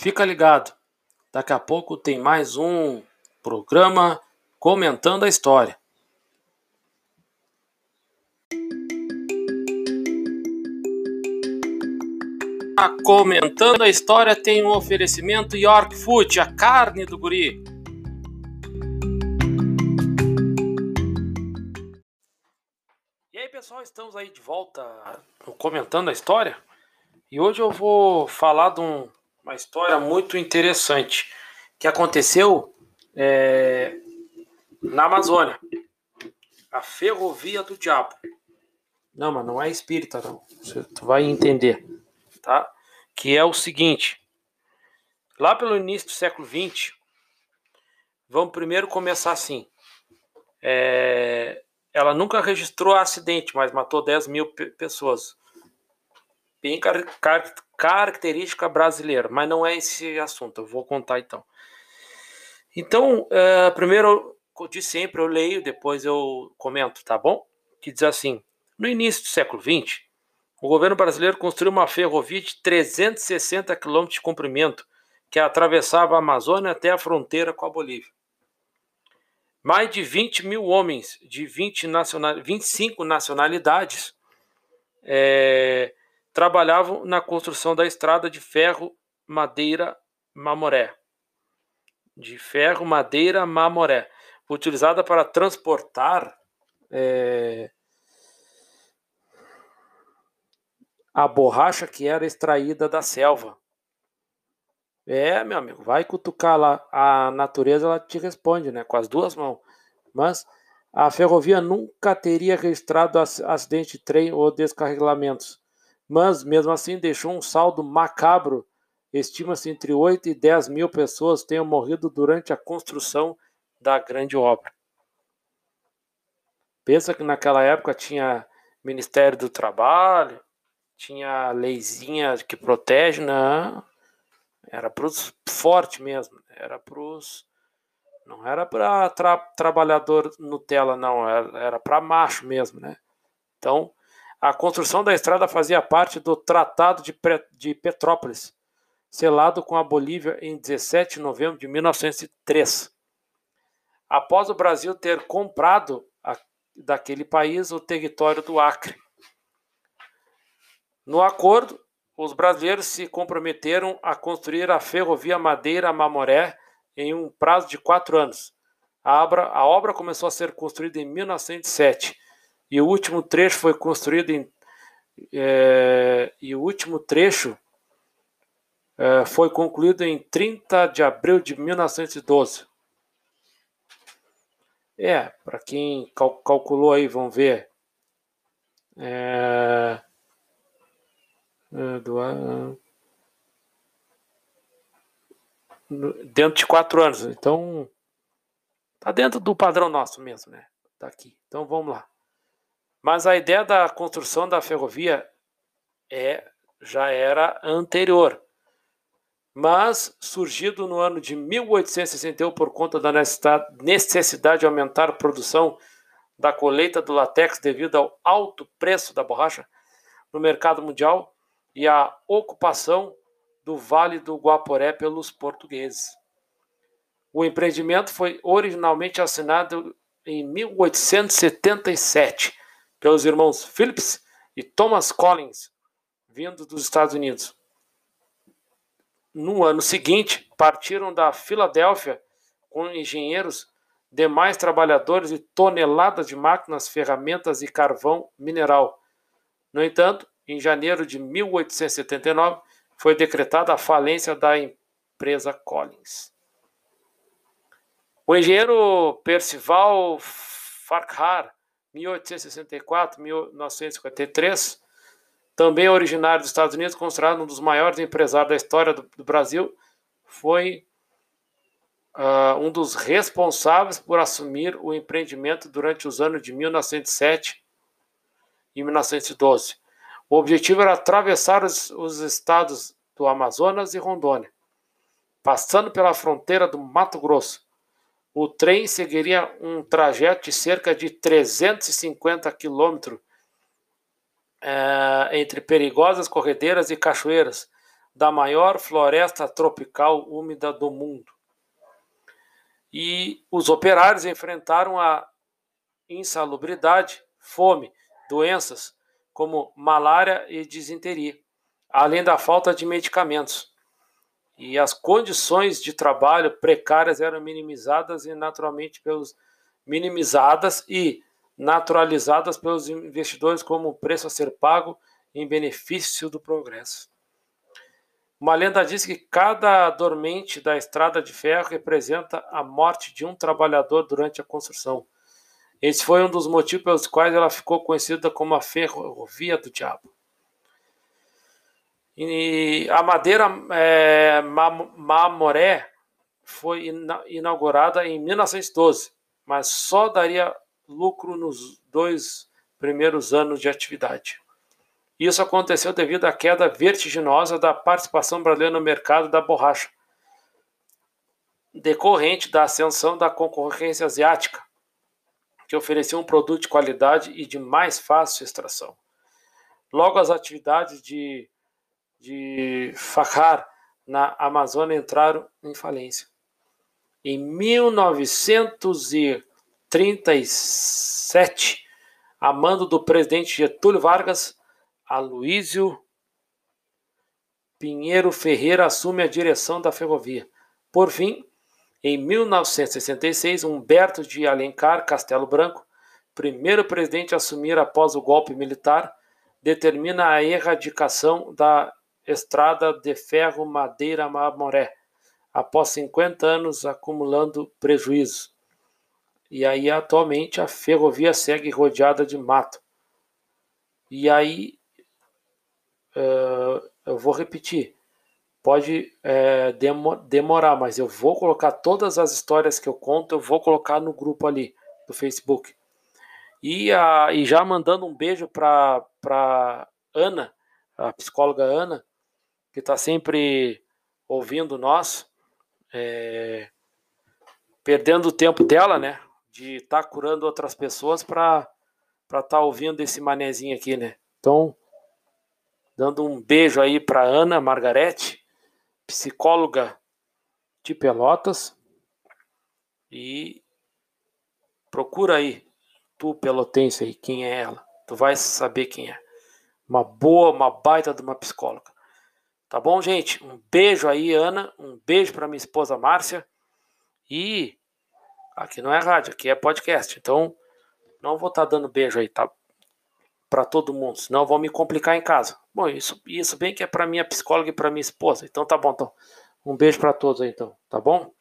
Fica ligado, daqui a pouco tem mais um programa comentando a história. Comentando a história tem um oferecimento York Food, a carne do guri. E aí pessoal, estamos aí de volta comentando a história. E hoje eu vou falar de um, uma história muito interessante que aconteceu é, na Amazônia. A Ferrovia do Diabo. Não, mas não é espírita, não. Você vai entender tá? Que é o seguinte: lá pelo início do século XX, vamos primeiro começar assim. É, ela nunca registrou acidente, mas matou 10 mil pessoas. Bem car car característica brasileira, mas não é esse assunto, eu vou contar então. Então, é, primeiro, de sempre eu leio, depois eu comento, tá bom? Que diz assim: no início do século XX, o governo brasileiro construiu uma ferrovia de 360 quilômetros de comprimento que atravessava a Amazônia até a fronteira com a Bolívia. Mais de 20 mil homens de 20 nacional, 25 nacionalidades é, trabalhavam na construção da estrada de ferro Madeira Mamoré. De ferro Madeira Mamoré, utilizada para transportar é, a borracha que era extraída da selva. É, meu amigo, vai cutucar lá. A natureza ela te responde, né? Com as duas mãos. Mas a ferrovia nunca teria registrado acidente de trem ou descarregamentos. Mas, mesmo assim, deixou um saldo macabro. Estima-se entre 8 e 10 mil pessoas tenham morrido durante a construção da grande obra. Pensa que naquela época tinha Ministério do Trabalho, tinha leizinha que protege, não. Era para os fortes mesmo. Era para os. Não era para tra trabalhador Nutella, não. Era, era para macho mesmo, né? Então, a construção da estrada fazia parte do Tratado de, Petrópolis, selado com a Bolívia em 17 de novembro de 1903. Após o Brasil ter comprado a, daquele país o território do Acre. No acordo, os brasileiros se comprometeram a construir a ferrovia Madeira-Mamoré em um prazo de quatro anos. A obra, a obra começou a ser construída em 1907 e o último trecho foi construído em é, e o último trecho é, foi concluído em 30 de abril de 1912. É, para quem cal calculou aí, vamos ver. É, do, dentro de quatro anos. Então, tá dentro do padrão nosso mesmo, né? Tá aqui. Então vamos lá. Mas a ideia da construção da ferrovia é já era anterior, mas surgido no ano de 1861 por conta da necessidade de aumentar a produção da colheita do latex devido ao alto preço da borracha no mercado mundial, e a ocupação do Vale do Guaporé pelos portugueses. O empreendimento foi originalmente assinado em 1877 pelos irmãos Phillips e Thomas Collins, vindos dos Estados Unidos. No ano seguinte, partiram da Filadélfia com engenheiros, demais trabalhadores e toneladas de máquinas, ferramentas e carvão mineral. No entanto, em janeiro de 1879, foi decretada a falência da empresa Collins. O engenheiro Percival Farquhar, 1864-1953, também originário dos Estados Unidos, considerado um dos maiores empresários da história do, do Brasil, foi uh, um dos responsáveis por assumir o empreendimento durante os anos de 1907 e 1912. O objetivo era atravessar os, os estados do Amazonas e Rondônia, passando pela fronteira do Mato Grosso. O trem seguiria um trajeto de cerca de 350 quilômetros é, entre perigosas corredeiras e cachoeiras, da maior floresta tropical úmida do mundo. E os operários enfrentaram a insalubridade, fome, doenças como malária e disenteria, além da falta de medicamentos. E as condições de trabalho precárias eram minimizadas e naturalmente pelos minimizadas e naturalizadas pelos investidores como preço a ser pago em benefício do progresso. Uma lenda diz que cada dormente da estrada de ferro representa a morte de um trabalhador durante a construção. Esse foi um dos motivos pelos quais ela ficou conhecida como a Ferrovia do Diabo. E a madeira é, Mamoré foi inaugurada em 1912, mas só daria lucro nos dois primeiros anos de atividade. Isso aconteceu devido à queda vertiginosa da participação brasileira no mercado da borracha, decorrente da ascensão da concorrência asiática, que oferecia um produto de qualidade e de mais fácil extração. Logo, as atividades de, de Fajar na Amazônia entraram em falência. Em 1937, a mando do presidente Getúlio Vargas, Aloísio Pinheiro Ferreira assume a direção da ferrovia. Por fim, em 1966, Humberto de Alencar Castelo Branco, primeiro presidente a assumir após o golpe militar, determina a erradicação da estrada de ferro Madeira-Mamoré, após 50 anos acumulando prejuízos. E aí, atualmente, a ferrovia segue rodeada de mato. E aí, uh, eu vou repetir, pode é, demorar, mas eu vou colocar todas as histórias que eu conto, eu vou colocar no grupo ali do Facebook. E, a, e já mandando um beijo para Ana, a psicóloga Ana, que está sempre ouvindo nós, é, perdendo o tempo dela, né? De estar tá curando outras pessoas para estar tá ouvindo esse manezinho aqui, né? Então, Dando um beijo aí para Ana Margarete, psicóloga de Pelotas. E procura aí, tu pelotense aí, quem é ela. Tu vai saber quem é. Uma boa, uma baita de uma psicóloga. Tá bom, gente? Um beijo aí, Ana. Um beijo para minha esposa Márcia. E aqui não é rádio, aqui é podcast. Então, não vou estar tá dando beijo aí, tá? para todo mundo, senão vou me complicar em casa. Bom, isso, isso bem que é para minha psicóloga e para minha esposa. Então tá bom, então. Um beijo para todos aí, então, tá bom?